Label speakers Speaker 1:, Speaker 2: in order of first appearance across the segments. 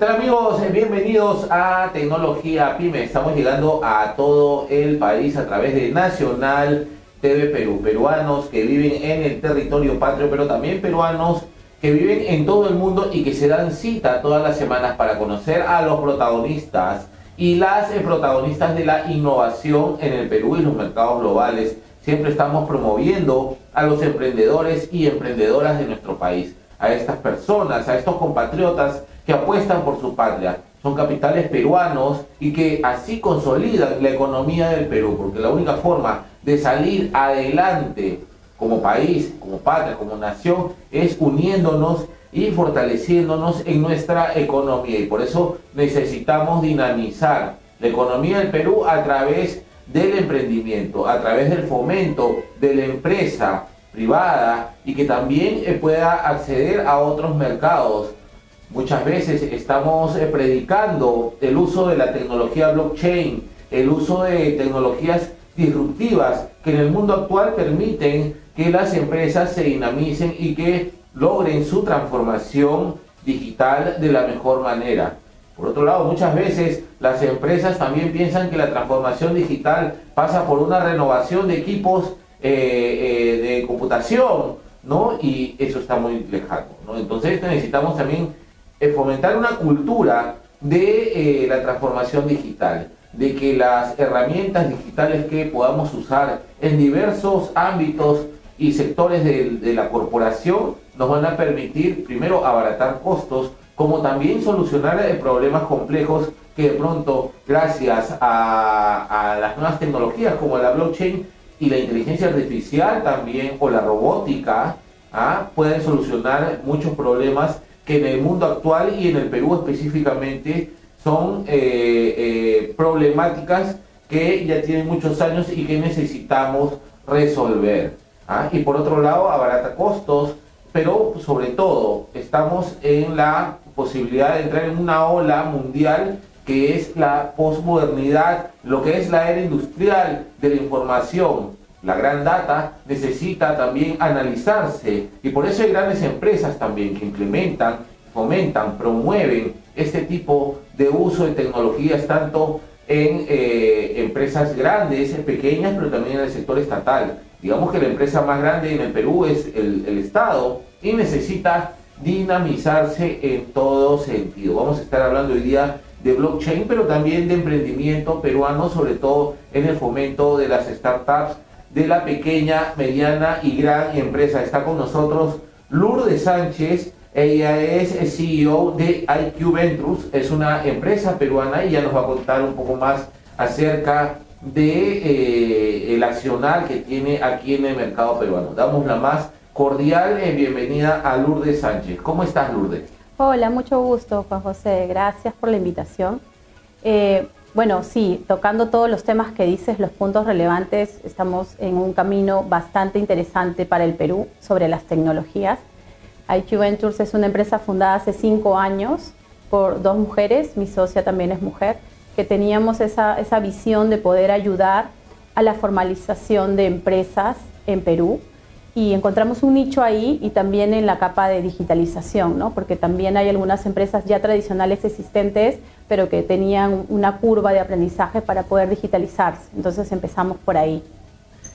Speaker 1: tal amigos? Bienvenidos a Tecnología Pyme. Estamos llegando a todo el país a través de Nacional TV Perú. Peruanos que viven en el territorio patrio, pero también peruanos que viven en todo el mundo y que se dan cita todas las semanas para conocer a los protagonistas y las eh, protagonistas de la innovación en el Perú y los mercados globales. Siempre estamos promoviendo a los emprendedores y emprendedoras de nuestro país, a estas personas, a estos compatriotas que apuestan por su patria. Son capitales peruanos y que así consolidan la economía del Perú, porque la única forma de salir adelante como país, como patria, como nación, es uniéndonos y fortaleciéndonos en nuestra economía. Y por eso necesitamos dinamizar la economía del Perú a través del emprendimiento, a través del fomento de la empresa privada y que también eh, pueda acceder a otros mercados Muchas veces estamos eh, predicando el uso de la tecnología blockchain, el uso de tecnologías disruptivas que en el mundo actual permiten que las empresas se dinamicen y que logren su transformación digital de la mejor manera. Por otro lado, muchas veces las empresas también piensan que la transformación digital pasa por una renovación de equipos eh, eh, de computación, ¿no? Y eso está muy lejano, ¿no? Entonces necesitamos también fomentar una cultura de eh, la transformación digital, de que las herramientas digitales que podamos usar en diversos ámbitos y sectores de, la corporación nos van a permitir primero abaratar costos, como también solucionar eh, problemas complejos que de pronto, gracias a, las nuevas tecnologías como la blockchain y la inteligencia artificial también, o la robótica, ¿ah? pueden solucionar muchos problemas que en el mundo actual y en el Perú específicamente son eh, eh, problemáticas que ya tienen muchos años y que necesitamos resolver. ¿ah? Y por otro lado, abarata costos, pero sobre todo estamos en la posibilidad de entrar en una ola mundial que es la posmodernidad, lo que es la era industrial de la información, la gran data necesita también analizarse y por eso hay grandes empresas también que implementan, fomentan, promueven este tipo de uso de tecnologías tanto en eh, empresas grandes, pequeñas, pero también en el sector estatal. Digamos que la empresa más grande en el Perú es el, el Estado y necesita dinamizarse en todo sentido. Vamos a estar hablando hoy día de blockchain, pero también de emprendimiento peruano, sobre todo en el fomento de las startups de la pequeña, mediana y gran empresa. Está con nosotros Lourdes Sánchez, ella es CEO de IQ Ventures, es una empresa peruana y ella nos va a contar un poco más acerca de eh, el accional que tiene aquí en el mercado peruano. Damos la más cordial eh, bienvenida a Lourdes Sánchez. ¿Cómo estás, Lourdes?
Speaker 2: Hola, mucho gusto, Juan José. Gracias por la invitación. Eh, bueno, sí, tocando todos los temas que dices, los puntos relevantes, estamos en un camino bastante interesante para el Perú sobre las tecnologías. IQ Ventures es una empresa fundada hace cinco años por dos mujeres, mi socia también es mujer, que teníamos esa, esa visión de poder ayudar a la formalización de empresas en Perú y encontramos un nicho ahí y también en la capa de digitalización, ¿no? porque también hay algunas empresas ya tradicionales existentes pero que tenían una curva de aprendizaje para poder digitalizarse. Entonces empezamos por ahí.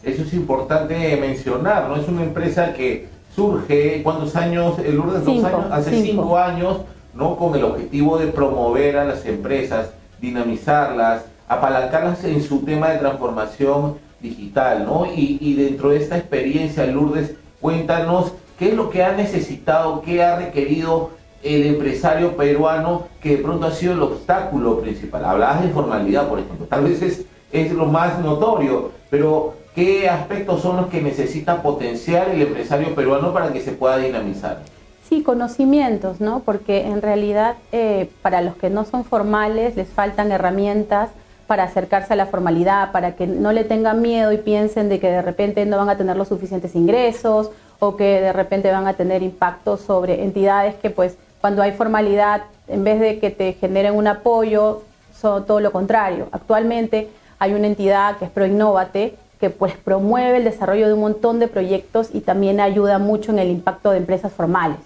Speaker 1: Eso es importante mencionar, ¿no? Es una empresa que surge, ¿cuántos años? El orden dos años, hace cinco. años, ¿no? Con el objetivo de promover a las empresas, dinamizarlas, apalancarlas en su tema de transformación digital, ¿no? Y, dentro de esta experiencia, Lourdes, cuéntanos qué es lo que ha necesitado, qué ha requerido el empresario peruano que de pronto ha sido el obstáculo principal. Hablabas de informalidad, por ejemplo, tal vez es, es lo más notorio, pero ¿qué aspectos son los que necesita potenciar el empresario peruano para que se pueda dinamizar?
Speaker 2: Sí, conocimientos, ¿no? Porque en realidad eh, para los que no son formales les faltan herramientas para acercarse a la formalidad, para que no le tengan miedo y piensen de que de repente no van a tener los suficientes ingresos o que de repente van a tener impacto sobre entidades que pues cuando hay formalidad, en vez de que te generen un apoyo, son todo lo contrario. Actualmente hay una entidad que es ProInnovate, que pues promueve el desarrollo de un montón de proyectos y también ayuda mucho en el impacto de empresas formales.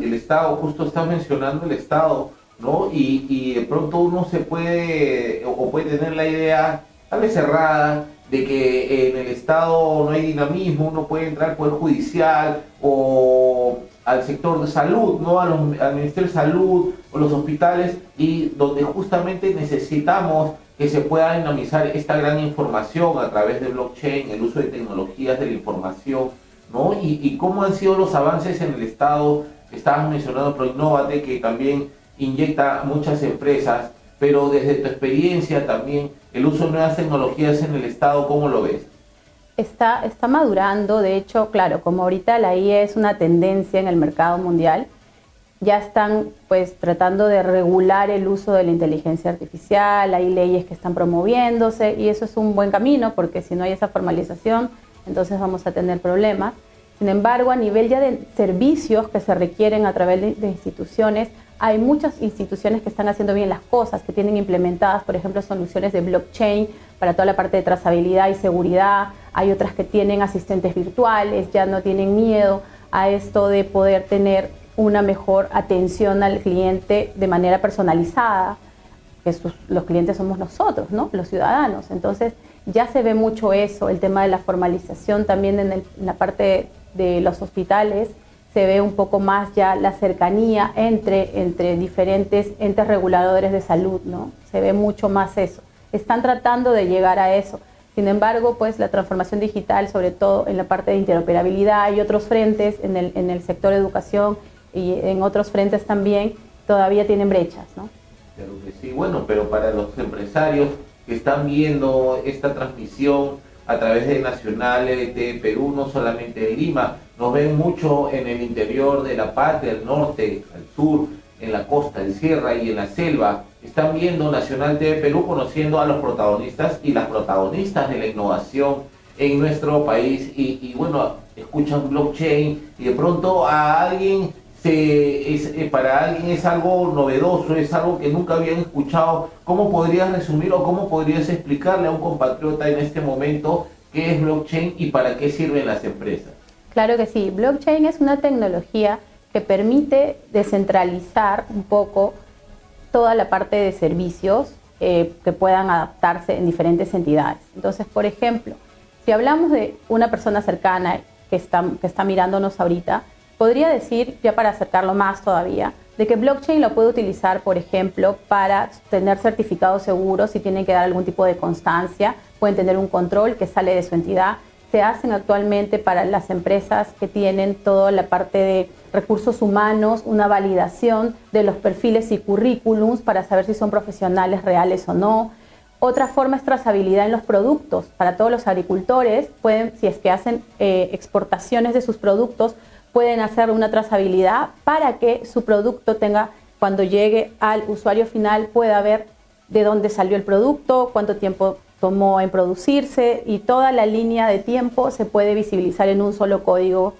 Speaker 1: El Estado, justo está mencionando el Estado, ¿no? Y, y de pronto uno se puede, o puede tener la idea, tal vez cerrada, de que en el Estado no hay dinamismo, uno puede entrar al Poder Judicial o al sector de salud, ¿no? al Ministerio de Salud o los hospitales, y donde justamente necesitamos que se pueda dinamizar esta gran información a través de blockchain, el uso de tecnologías de la información, ¿no? Y, y cómo han sido los avances en el Estado. Estabas mencionando ProInnovate, que también inyecta muchas empresas, pero desde tu experiencia también, el uso de nuevas tecnologías en el Estado, ¿cómo lo ves?
Speaker 2: Está, está madurando, de hecho, claro, como ahorita la IA es una tendencia en el mercado mundial, ya están pues tratando de regular el uso de la inteligencia artificial, hay leyes que están promoviéndose y eso es un buen camino porque si no hay esa formalización, entonces vamos a tener problemas. Sin embargo, a nivel ya de servicios que se requieren a través de, de instituciones, hay muchas instituciones que están haciendo bien las cosas, que tienen implementadas, por ejemplo, soluciones de blockchain para toda la parte de trazabilidad y seguridad. Hay otras que tienen asistentes virtuales, ya no tienen miedo a esto de poder tener una mejor atención al cliente de manera personalizada, que los clientes somos nosotros, ¿no? los ciudadanos. Entonces ya se ve mucho eso, el tema de la formalización también en, la parte de los hospitales, se ve un poco más ya la cercanía entre, entre diferentes entes reguladores de salud, ¿no? Se ve mucho más eso. Están tratando de llegar a eso. Sin embargo, pues la transformación digital, sobre todo en la parte de interoperabilidad y otros frentes en el, en el sector educación y en otros frentes también todavía tienen brechas, ¿no?
Speaker 1: Claro que sí, bueno, pero para los empresarios que están viendo esta transmisión a través de Nacional de Perú, no solamente en Lima, nos ven mucho en el interior de la patria, al norte, al sur, en la costa, en sierra y en la selva. Están viendo Nacional TV Perú conociendo a los protagonistas y las protagonistas de la innovación en nuestro país y, bueno, escuchan blockchain y de pronto a alguien se, es, eh, para alguien es algo novedoso, es algo que nunca habían escuchado. ¿Cómo podrías resumir o cómo podrías explicarle a un compatriota en este momento qué es blockchain y para qué sirven las empresas?
Speaker 2: Claro que sí, blockchain es una tecnología que permite descentralizar un poco toda la parte de servicios eh, que puedan adaptarse en diferentes entidades. Entonces, por ejemplo, si hablamos de una persona cercana que está, que está mirándonos ahorita, podría decir, ya para acercarlo más todavía, de que blockchain lo puede utilizar, por ejemplo, para tener certificados seguros si tienen que dar algún tipo de constancia, pueden tener un control que sale de su entidad. Se hacen actualmente para las empresas que tienen toda la parte de recursos humanos, una validación de los perfiles y currículums para saber si son profesionales reales o no. Otra forma es trazabilidad en los productos. Para todos los agricultores, pueden, si es que hacen eh, exportaciones de sus productos, pueden hacer una trazabilidad para que su producto tenga, cuando llegue al usuario final, pueda ver de dónde salió el producto, cuánto tiempo tomó en producirse y toda la línea de tiempo se puede visibilizar en un solo código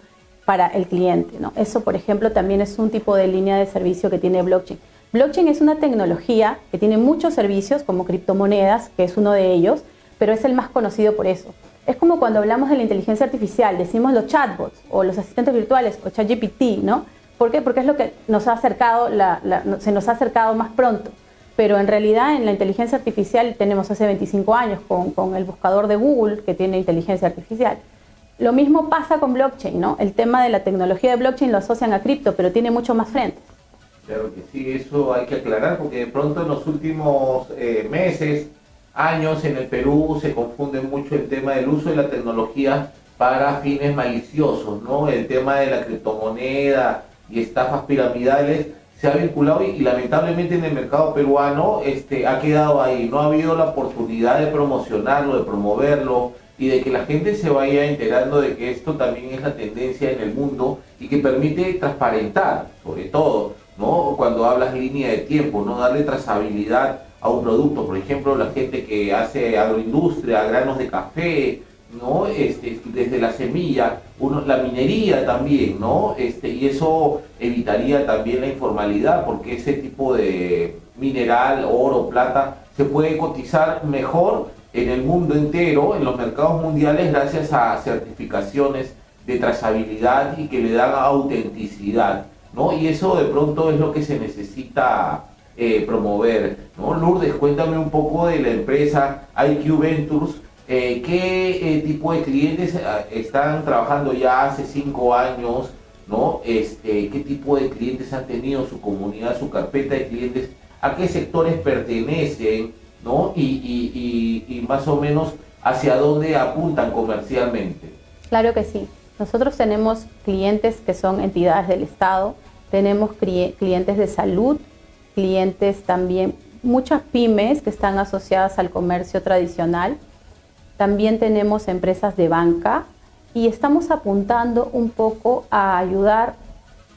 Speaker 2: para el cliente. ¿no? Eso, por ejemplo, también es un tipo de línea de servicio que tiene blockchain. Blockchain es una tecnología que tiene muchos servicios como criptomonedas, que es uno de ellos, pero es el más conocido por eso. Es como cuando hablamos de la inteligencia artificial, decimos los chatbots o los asistentes virtuales o ChatGPT, ¿no? ¿Por qué? Porque es lo que nos ha acercado, se nos ha acercado más pronto. Pero en realidad en la inteligencia artificial tenemos hace 25 años con, con el buscador de Google que tiene inteligencia artificial. Lo mismo pasa con blockchain, ¿no? El tema de la tecnología de blockchain lo asocian a cripto, pero tiene mucho más frente.
Speaker 1: Claro que sí, eso hay que aclarar porque de pronto en los últimos eh, meses años en el Perú se confunde mucho el tema del uso de la tecnología para fines maliciosos, ¿no? El tema de la criptomoneda y estafas piramidales se ha vinculado y, lamentablemente en el mercado peruano este, ha quedado ahí. No ha habido la oportunidad de promocionarlo, de promoverlo y de que la gente se vaya enterando de que esto también es la tendencia en el mundo y que permite transparentar, sobre todo, ¿no? Cuando hablas línea de tiempo, ¿no? Darle trazabilidad a un producto. Por ejemplo, la gente que hace agroindustria, granos de café, ¿no? Este, desde la semilla, uno, la minería también, ¿no? Este, y eso evitaría también la informalidad, porque ese tipo de mineral, oro, plata, se puede cotizar mejor en el mundo entero, en los mercados mundiales, gracias a certificaciones de trazabilidad y que le dan autenticidad. ¿no? Y eso de pronto es lo que se necesita eh, promover, ¿no? Lourdes, cuéntame un poco de la empresa IQ Ventures, eh, ¿qué tipo de clientes están trabajando ya hace cinco años? ¿no? Este, qué tipo de clientes han tenido su comunidad, su carpeta de clientes, a qué sectores pertenecen, ¿no? Y, más o menos hacia dónde apuntan comercialmente.
Speaker 2: Claro que sí. Nosotros tenemos clientes que son entidades del Estado, tenemos clientes de salud, clientes también, muchas pymes que están asociadas al comercio tradicional. También tenemos empresas de banca, y estamos apuntando un poco a ayudar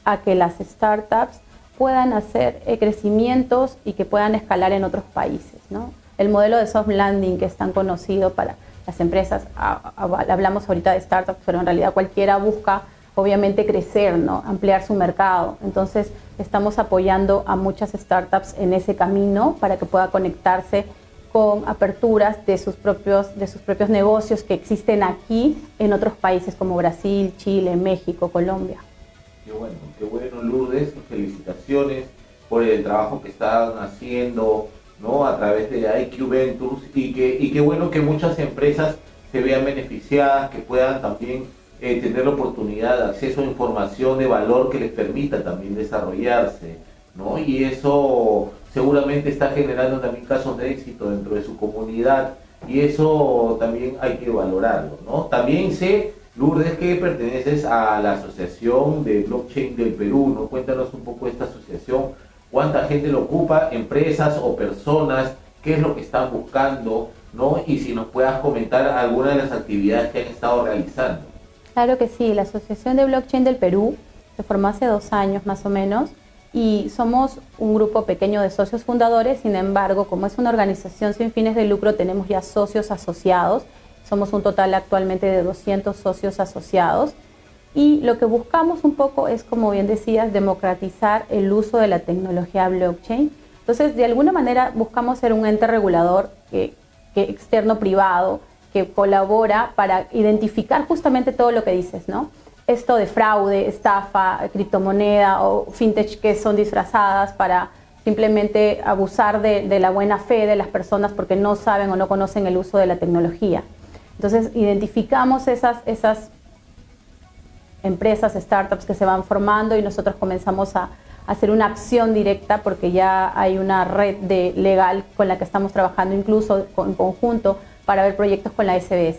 Speaker 2: a que las startups puedan hacer eh, crecimientos y que puedan escalar en otros países. ¿no? El modelo de soft landing que es tan conocido para las empresas, hablamos ahorita de startups, pero en realidad cualquiera busca obviamente crecer, ¿no? ampliar su mercado. Entonces estamos apoyando a muchas startups en ese camino para que pueda conectarse con aperturas de sus propios, de sus propios negocios que existen aquí en otros países como Brasil, Chile, México, Colombia.
Speaker 1: Qué bueno, qué bueno Lourdes, felicitaciones por el trabajo que están haciendo ¿no? a través de IQ Ventures y, que, y qué bueno que muchas empresas se vean beneficiadas, que puedan también eh, tener la oportunidad de acceso a información de valor que les permita también desarrollarse. ¿no? Y eso seguramente está generando también casos de éxito dentro de su comunidad y eso también hay que valorarlo, ¿no? También sé, Lourdes, que perteneces a la Asociación de Blockchain del Perú, ¿no? Cuéntanos un poco esta asociación, cuánta gente lo ocupa, empresas o personas, qué es lo que están buscando, ¿no? Y si nos puedas comentar algunas de las actividades que han estado realizando.
Speaker 2: Claro que sí, la Asociación de Blockchain del Perú se formó hace dos años más o menos y somos un grupo pequeño de socios fundadores, sin embargo, como es una organización sin fines de lucro, tenemos ya socios asociados, somos un total actualmente de 200 socios asociados y lo que buscamos un poco es, como bien decías, democratizar el uso de la tecnología blockchain. Entonces, de alguna manera buscamos ser un ente regulador que, que externo privado que colabora para identificar justamente todo lo que dices, ¿no? Esto de fraude, estafa, criptomoneda o fintech que son disfrazadas para simplemente abusar de, la buena fe de las personas porque no saben o no conocen el uso de la tecnología. Entonces identificamos esas, esas empresas, startups que se van formando y nosotros comenzamos a, hacer una acción directa porque ya hay una red de legal con la que estamos trabajando incluso en conjunto para ver proyectos con la SBS.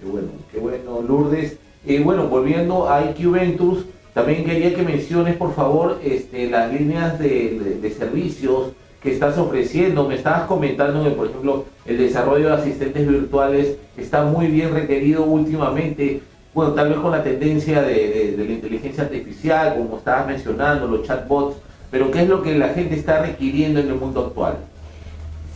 Speaker 1: Qué bueno, qué bueno, Lourdes. Y bueno, volviendo a IQ Ventures, también quería que menciones, por favor, este, las líneas de, servicios que estás ofreciendo. Me estabas comentando que, por ejemplo, el desarrollo de asistentes virtuales está muy bien requerido últimamente. Bueno, tal vez con la tendencia de, de la inteligencia artificial, como estabas mencionando, los chatbots, pero ¿qué es lo que la gente está requiriendo en el mundo actual?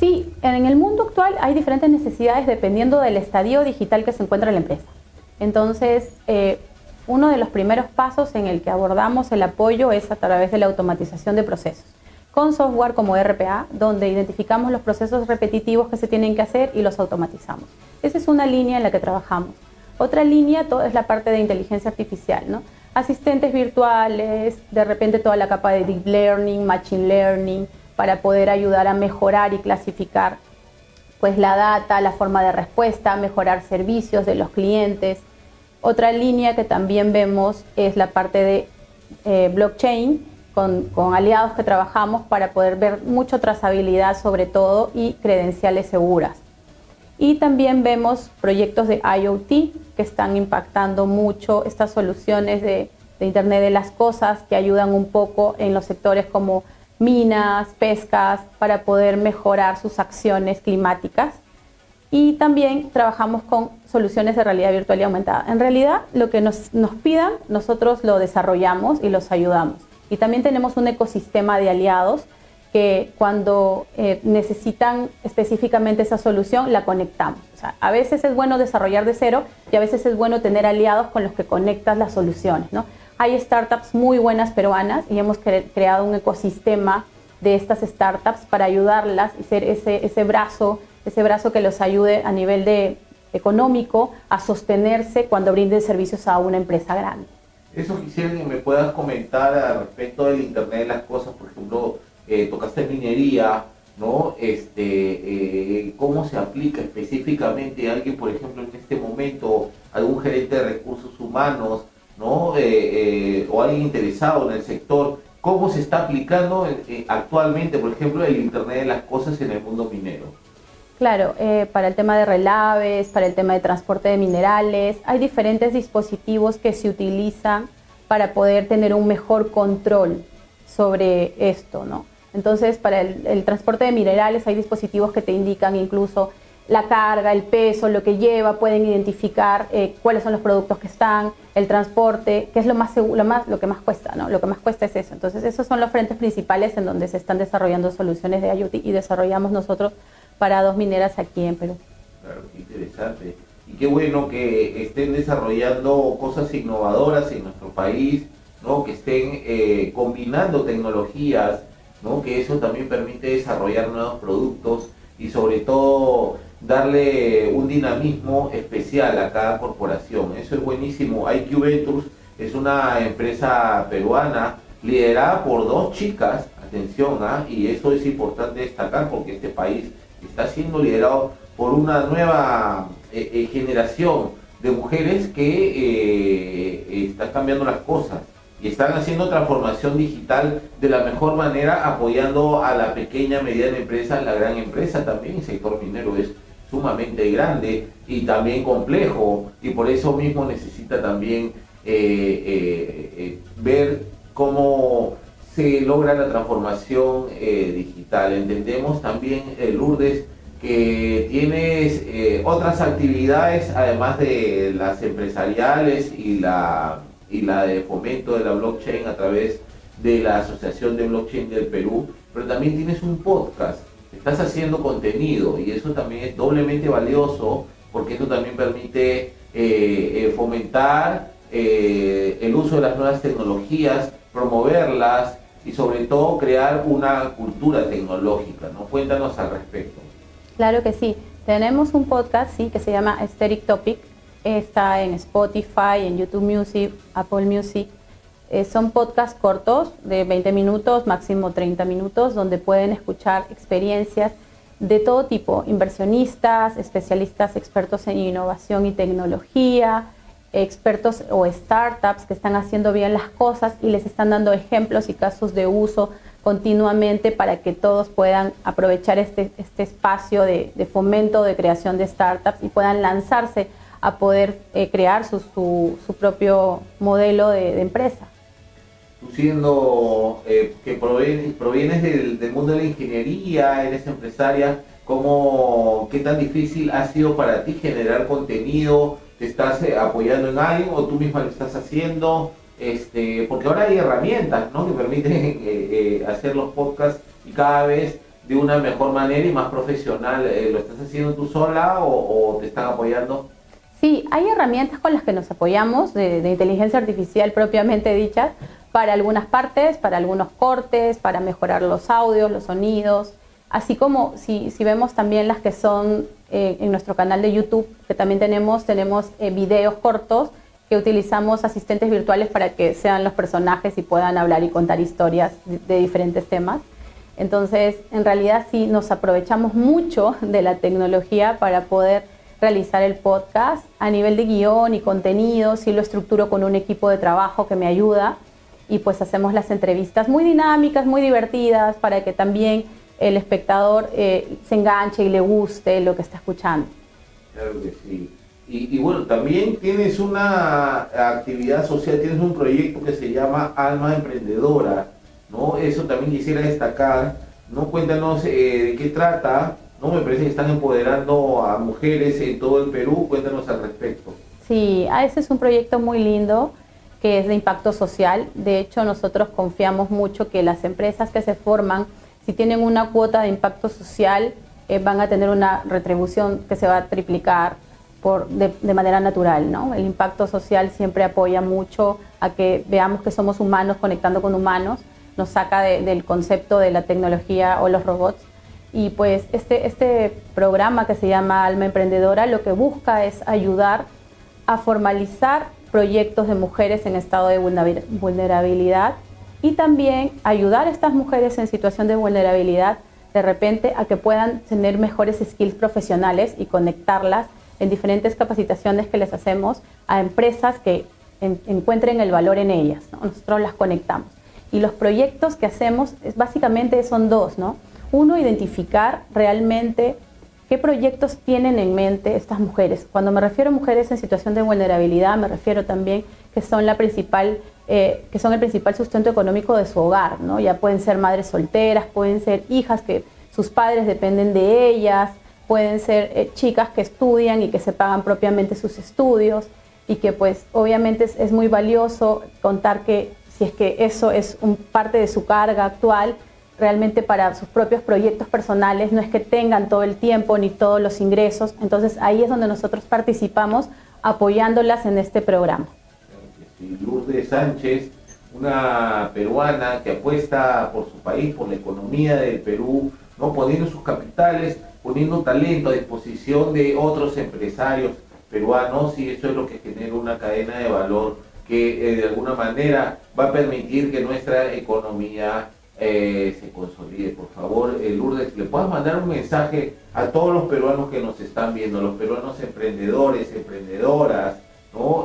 Speaker 2: Sí, en el mundo actual hay diferentes necesidades dependiendo del estadio digital que se encuentra la empresa. Entonces, eh, uno de los primeros pasos en el que abordamos el apoyo es a través de la automatización de procesos, con software como RPA, donde identificamos los procesos repetitivos que se tienen que hacer y los automatizamos. Esa es una línea en la que trabajamos. Otra línea es la parte de inteligencia artificial, ¿no? Asistentes virtuales, de repente toda la capa de deep learning, machine learning, para poder ayudar a mejorar y clasificar pues la data, la forma de respuesta, mejorar servicios de los clientes. Otra línea que también vemos es la parte de eh, blockchain, con, aliados que trabajamos para poder ver mucho trazabilidad sobre todo y credenciales seguras. Y también vemos proyectos de IoT que están impactando mucho estas soluciones de Internet de las Cosas que ayudan un poco en los sectores como minas, pescas, para poder mejorar sus acciones climáticas. Y también trabajamos con soluciones de realidad virtual y aumentada. En realidad, lo que nos, pidan, nosotros lo desarrollamos y los ayudamos. Y también tenemos un ecosistema de aliados que cuando eh, necesitan específicamente esa solución, la conectamos. a veces es bueno desarrollar de cero y a veces es bueno tener aliados con los que conectas las soluciones. ¿no? Hay startups muy buenas peruanas y hemos creado un ecosistema de estas startups para ayudarlas y ser ese, ese brazo, ese brazo que los ayude a nivel de económico a sostenerse cuando brinden servicios a una empresa grande.
Speaker 1: Eso quisiera que me puedas comentar al respecto del Internet de las Cosas, por ejemplo, eh, tocaste minería, ¿no? Este, eh, ¿Cómo se aplica específicamente a alguien, por ejemplo, en este momento, algún gerente de recursos humanos, ¿no? Eh, o alguien interesado en el sector? ¿Cómo se está aplicando actualmente, por ejemplo, el Internet de las Cosas en el mundo minero?
Speaker 2: Claro, para el tema de relaves, para el tema de transporte de minerales, hay diferentes dispositivos que se utilizan para poder tener un mejor control sobre esto, ¿no? Entonces, para el, transporte de minerales hay dispositivos que te indican incluso la carga, el peso, lo que lleva, pueden identificar eh, cuáles son los productos que están, el transporte, que es lo más, lo más lo que más cuesta, ¿no? Lo que más cuesta es eso. Entonces, esos son los frentes principales en donde se están desarrollando soluciones de IoT y desarrollamos nosotros para dos mineras aquí en Perú.
Speaker 1: Claro, qué interesante. Y qué bueno que estén desarrollando cosas innovadoras en nuestro país, ¿no? Que estén eh, combinando tecnologías que eso también permite desarrollar nuevos productos y sobre todo darle un dinamismo especial a cada corporación. Eso es buenísimo. IQ Ventures es una empresa peruana liderada por dos chicas, atención, ¿ah? y eso es importante destacar porque este país está siendo liderado por una nueva eh, eh, generación de mujeres que eh, está cambiando las cosas y están haciendo transformación digital de la mejor manera apoyando a la pequeña, mediana empresa, la gran empresa también. El sector minero es sumamente grande y también complejo y por eso mismo necesita también eh, eh, eh, ver cómo se logra la transformación digital. Entendemos también, Lourdes, que tienes otras actividades además de las empresariales y la y la de fomento de la blockchain a través de la Asociación de Blockchain del Perú, pero también tienes un podcast, estás haciendo contenido y eso también es doblemente valioso porque esto también permite eh, eh, fomentar eh, el uso de las nuevas tecnologías, promoverlas y sobre todo crear una cultura tecnológica. ¿no? Cuéntanos al respecto.
Speaker 2: Claro que sí. Tenemos un podcast sí, que se llama Aesthetic Topic, está en Spotify, en YouTube Music, Apple Music. Eh, son podcasts cortos de 20 minutos, máximo 30 minutos, donde pueden escuchar experiencias de todo tipo, inversionistas, especialistas expertos en innovación y tecnología, expertos o startups que están haciendo bien las cosas y les están dando ejemplos y casos de uso continuamente para que todos puedan aprovechar este, este espacio de, fomento, de creación de startups y puedan lanzarse a poder eh, crear su, su, propio modelo de, empresa.
Speaker 1: Tú siendo eh, que provienes, del, mundo de la ingeniería, eres empresaria, ¿cómo, ¿qué tan difícil ha sido para ti generar contenido? ¿Te estás eh, apoyando en alguien o tú misma lo estás haciendo? Este, porque ahora hay herramientas ¿no? que permiten hacer los podcasts y cada vez de una mejor manera y más profesional. ¿Lo estás haciendo tú sola o, o te están apoyando?
Speaker 2: Sí, hay herramientas con las que nos apoyamos de, inteligencia artificial propiamente dichas para algunas partes, para algunos cortes, para mejorar los audios, los sonidos, así como si, vemos también las que son eh, en nuestro canal de YouTube, que también tenemos, tenemos eh, videos cortos que utilizamos asistentes virtuales para que sean los personajes y puedan hablar y contar historias de diferentes temas. Entonces, en realidad sí nos aprovechamos mucho de la tecnología para poder realizar el podcast a nivel de guion y contenido, sí lo estructuro con un equipo de trabajo que me ayuda y pues hacemos las entrevistas muy dinámicas, muy divertidas para que también el espectador eh, se enganche y le guste lo que está escuchando.
Speaker 1: Claro que sí. Y, y, bueno, también tienes una actividad social, tienes un proyecto que se llama Alma Emprendedora, ¿no? Eso también quisiera destacar, ¿no? Cuéntanos eh, de qué trata, ¿no? Me parece que están empoderando a mujeres en todo el Perú. Cuéntanos al respecto.
Speaker 2: Sí, ah, ese es un proyecto muy lindo que es de impacto social. De hecho, nosotros confiamos mucho que las empresas que se forman, si tienen una cuota de impacto social, eh, van a tener una retribución que se va a triplicar por, de, manera natural. ¿no? El impacto social siempre apoya mucho a que veamos que somos humanos conectando con humanos, nos saca del concepto de la tecnología o los robots y pues este, este programa que se llama Alma Emprendedora lo que busca es ayudar a formalizar proyectos de mujeres en estado de vulnerabilidad y también ayudar a estas mujeres en situación de vulnerabilidad de repente a que puedan tener mejores skills profesionales y conectarlas en diferentes capacitaciones que les hacemos a empresas que encuentren el valor en ellas. Nosotros las conectamos. Y los proyectos que hacemos es, básicamente son dos, ¿no? Uno, identificar realmente qué proyectos tienen en mente estas mujeres. Cuando me refiero a mujeres en situación de vulnerabilidad, me refiero también que son la principal eh, que son el principal sustento económico de su hogar, ¿no? Ya pueden ser madres solteras, pueden ser hijas que sus padres dependen de ellas, pueden ser eh, chicas que estudian y que se pagan propiamente sus estudios y que pues obviamente es, muy valioso contar que si es que eso es parte de su carga actual, realmente para sus propios proyectos personales, no es que tengan todo el tiempo ni todos los ingresos, entonces ahí es donde nosotros participamos apoyándolas en este programa.
Speaker 1: Lourdes Sánchez, una peruana que apuesta por su país, por la economía del Perú, no poniendo sus capitales, poniendo talento a disposición de otros empresarios peruanos y eso es lo que genera una cadena de valor que eh, de alguna manera va a permitir que nuestra economía eh, se consolide. Por favor, eh, Lourdes, le puedas mandar un mensaje a todos los peruanos que nos están viendo, los peruanos emprendedores, emprendedoras,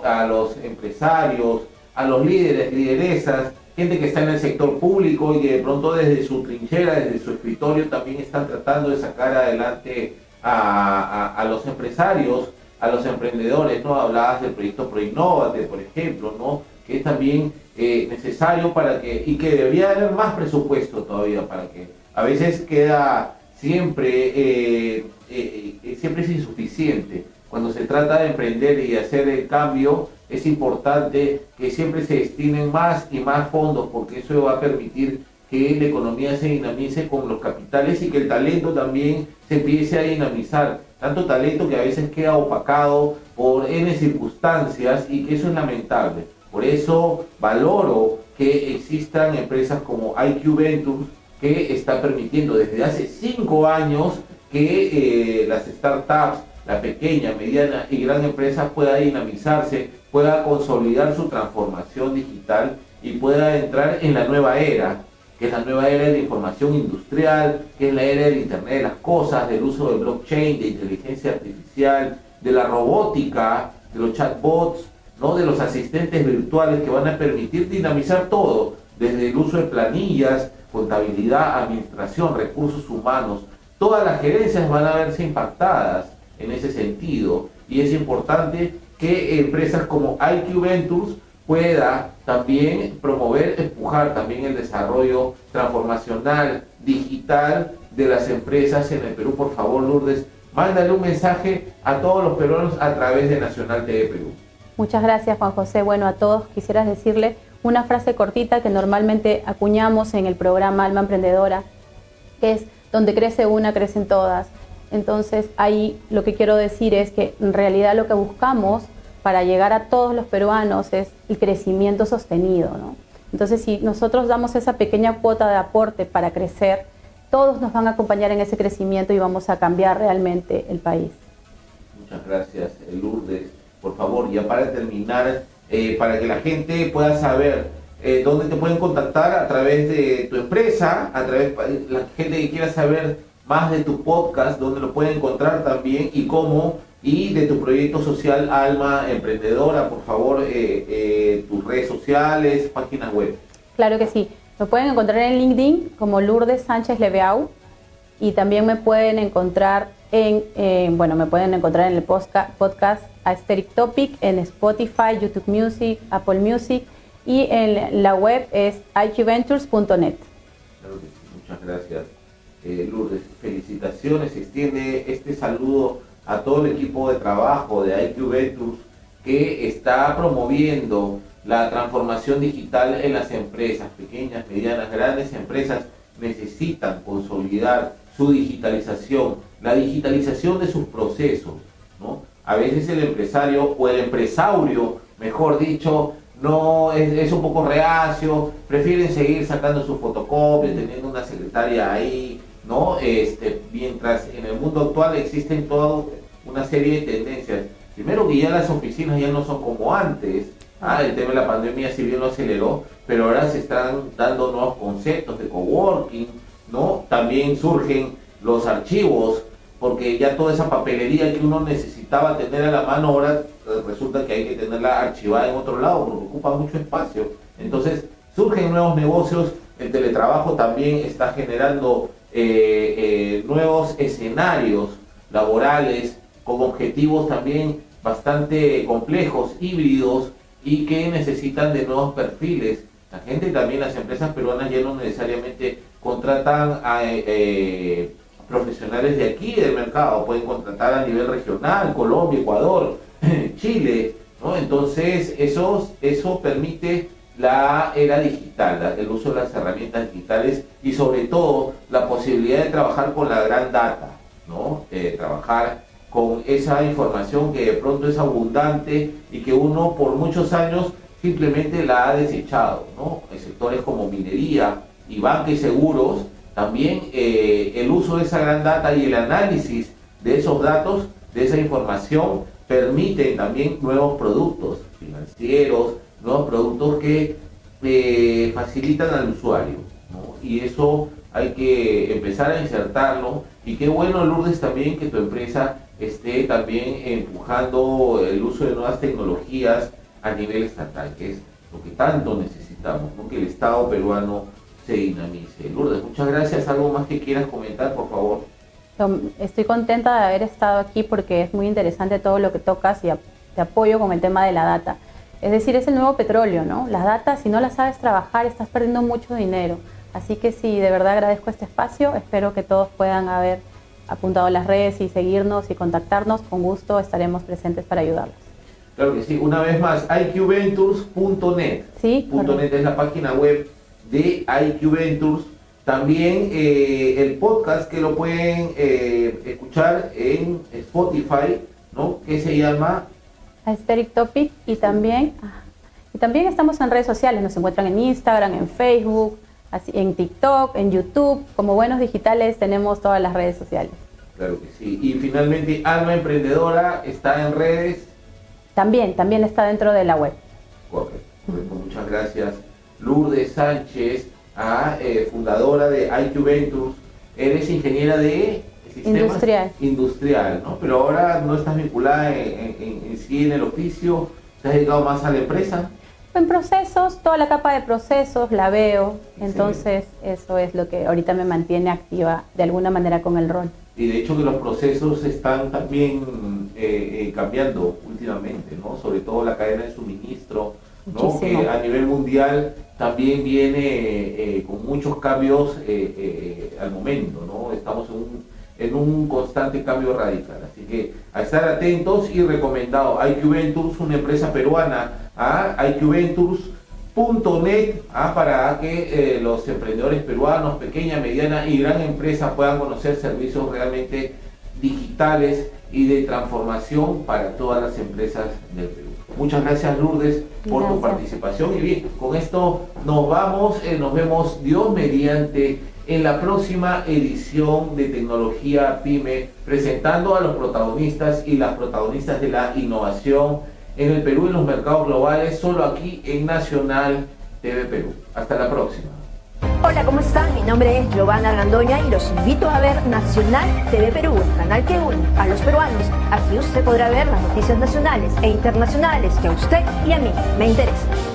Speaker 1: a los empresarios, a los líderes, lideresas, gente que está en el sector público y que de pronto desde su trinchera, desde su escritorio también están tratando de sacar adelante a, los empresarios, a los emprendedores, ¿no? Hablabas del proyecto Proinnovate, por ejemplo, ¿no? Que es también eh, necesario para que, y que debería haber más presupuesto todavía para que, a veces queda siempre, eh, eh, siempre es insuficiente cuando se trata de emprender y hacer el cambio, es importante que siempre se destinen más y más fondos porque eso va a permitir que la economía se dinamice con los capitales y que el talento también se empiece a dinamizar. Tanto talento que a veces queda opacado por N circunstancias y que eso es lamentable. Por eso valoro que existan empresas como IQ Ventures que está permitiendo desde hace cinco años que eh, las startups la pequeña, mediana y gran empresa pueda dinamizarse, pueda consolidar su transformación digital y pueda entrar en la nueva era, que es la nueva era de la información industrial, que es la era del Internet de las Cosas, del uso de blockchain, de inteligencia artificial, de la robótica, de los chatbots, ¿no? de los asistentes virtuales que van a permitir dinamizar todo, desde el uso de planillas, contabilidad, administración, recursos humanos. Todas las gerencias van a verse impactadas en ese sentido. Y es importante que empresas como IQ Ventures pueda también promover, empujar también el desarrollo transformacional digital de las empresas en el Perú. Por favor, Lourdes, mándale un mensaje a todos los peruanos a través de Nacional TV Perú.
Speaker 2: Muchas gracias, Juan José. Bueno, a todos quisieras decirle una frase cortita que normalmente acuñamos en el programa Alma Emprendedora, que es donde crece una, crecen todas. Entonces ahí lo que quiero decir es que en realidad lo que buscamos para llegar a todos los peruanos es el crecimiento sostenido. Entonces si nosotros damos esa pequeña cuota de aporte para crecer, todos nos van a acompañar en ese crecimiento y vamos a cambiar realmente el país.
Speaker 1: Muchas gracias, Lourdes. Por favor, ya para terminar, eh, para que la gente pueda saber eh, dónde te pueden contactar a través de tu empresa, a través de la gente que quiera saber más de tu podcast, donde lo pueden encontrar también y cómo, y de tu proyecto social Alma Emprendedora, por favor, eh, eh, tus redes sociales, páginas web.
Speaker 2: Claro que sí. Me pueden encontrar en LinkedIn como Lourdes Sánchez Leveau y también me pueden encontrar en, bueno, me pueden encontrar en el podcast Aesthetic Topic, en Spotify, YouTube Music, Apple Music y en la web es iqventures.net.
Speaker 1: Muchas gracias. Eh, Lourdes, felicitaciones, extiende este saludo a todo el equipo de trabajo de IQ Ventures que está promoviendo la transformación digital en las empresas, pequeñas, medianas, grandes empresas necesitan consolidar su digitalización, la digitalización de sus procesos. A veces el empresario o el empresario, mejor dicho, no es, un poco reacio, prefieren seguir sacando su fotocopia, teniendo una secretaria ahí, ¿no? Este, mientras en el mundo actual existen toda una serie de tendencias. Primero que ya las oficinas ya no son como antes. Ah, el tema de la pandemia si bien lo aceleró, pero ahora se están dando nuevos conceptos de coworking, ¿no? También surgen los archivos, porque ya toda esa papelería que uno necesitaba tener a la mano ahora eh, resulta que hay que tenerla archivada en otro lado porque ocupa mucho espacio. Entonces surgen nuevos negocios, el teletrabajo también está generando eh, eh, nuevos escenarios laborales con objetivos también bastante complejos, híbridos y que necesitan de nuevos perfiles. La gente también, las empresas peruanas ya no necesariamente contratan a profesionales de aquí del mercado, pueden contratar a nivel regional, Colombia, Ecuador, Chile, ¿no? Entonces eso, eso permite la era digital, el uso de las herramientas digitales y sobre todo la posibilidad de trabajar con la gran data, ¿no? Eh, trabajar con esa información que de pronto es abundante y que uno por muchos años simplemente la ha desechado, ¿no? En sectores como minería y banca y seguros, también eh, el uso de esa gran data y el análisis de esos datos, de esa información, permite también nuevos productos financieros, nuevos productos que eh, facilitan al usuario. Y eso hay que empezar a insertarlo. Y qué bueno, Lourdes, también que tu empresa esté también empujando el uso de nuevas tecnologías a nivel estatal, que es lo que tanto necesitamos, que el Estado peruano se dinamice. Lourdes, muchas gracias. ¿Algo más que quieras comentar, por favor?
Speaker 2: Estoy contenta de haber estado aquí porque es muy interesante todo lo que tocas y te apoyo con el tema de la data. Es decir, es el nuevo petróleo, ¿no? Las data, si no las sabes trabajar, estás perdiendo mucho dinero. Así que sí, de verdad agradezco este espacio. Espero que todos puedan haber apuntado las redes y seguirnos y contactarnos. Con gusto estaremos presentes para ayudarlos.
Speaker 1: Claro que sí. Una vez más, iqventures.net.
Speaker 2: Sí.
Speaker 1: .net es la página web de IQ Ventures. También eh, el podcast que lo pueden eh, escuchar en Spotify, ¿no? Que se llama
Speaker 2: Aesthetic Topic y también, y también estamos en redes sociales, nos encuentran en Instagram, en Facebook, así, en TikTok, en YouTube. Como buenos digitales tenemos todas las redes sociales.
Speaker 1: Claro que sí. Y finalmente, Alma Emprendedora está en redes.
Speaker 2: También, también está dentro de la web.
Speaker 1: Correcto. Muchas gracias. Lourdes Sánchez, eh, fundadora de IQ Ventures. Eres ingeniera de
Speaker 2: industrial.
Speaker 1: Industrial, ¿no? Pero ahora no estás vinculada en, sí en el oficio, ¿te has dedicado más a la empresa?
Speaker 2: En procesos, toda la capa de procesos la veo, entonces eso es lo que ahorita me mantiene activa de alguna manera con el rol.
Speaker 1: Y de hecho que los procesos están también eh, eh, cambiando últimamente, ¿no? Sobre todo la cadena de suministro, ¿no? Que a nivel mundial también viene eh, con muchos cambios al momento, ¿no? Estamos en un en un constante cambio radical. Así que a estar atentos y recomendado. IQ Ventures, una empresa peruana, a iqventures.net ¿ah? para que eh, los emprendedores peruanos, pequeña, mediana y gran empresa puedan conocer servicios realmente digitales y de transformación para todas las empresas del Perú. Muchas gracias Lourdes por tu participación y bien, con esto nos vamos, eh, nos vemos Dios mediante en la próxima edición de Tecnología Pyme, presentando a los protagonistas y las protagonistas de la innovación en el Perú y en los mercados globales, solo aquí en Nacional TV Perú. Hasta la próxima.
Speaker 3: Hola, ¿cómo están? Mi nombre es Giovanna Randoña y los invito a ver Nacional TV Perú, el canal que une a los peruanos. Aquí usted podrá ver las noticias nacionales e internacionales que a usted y a mí me interesan.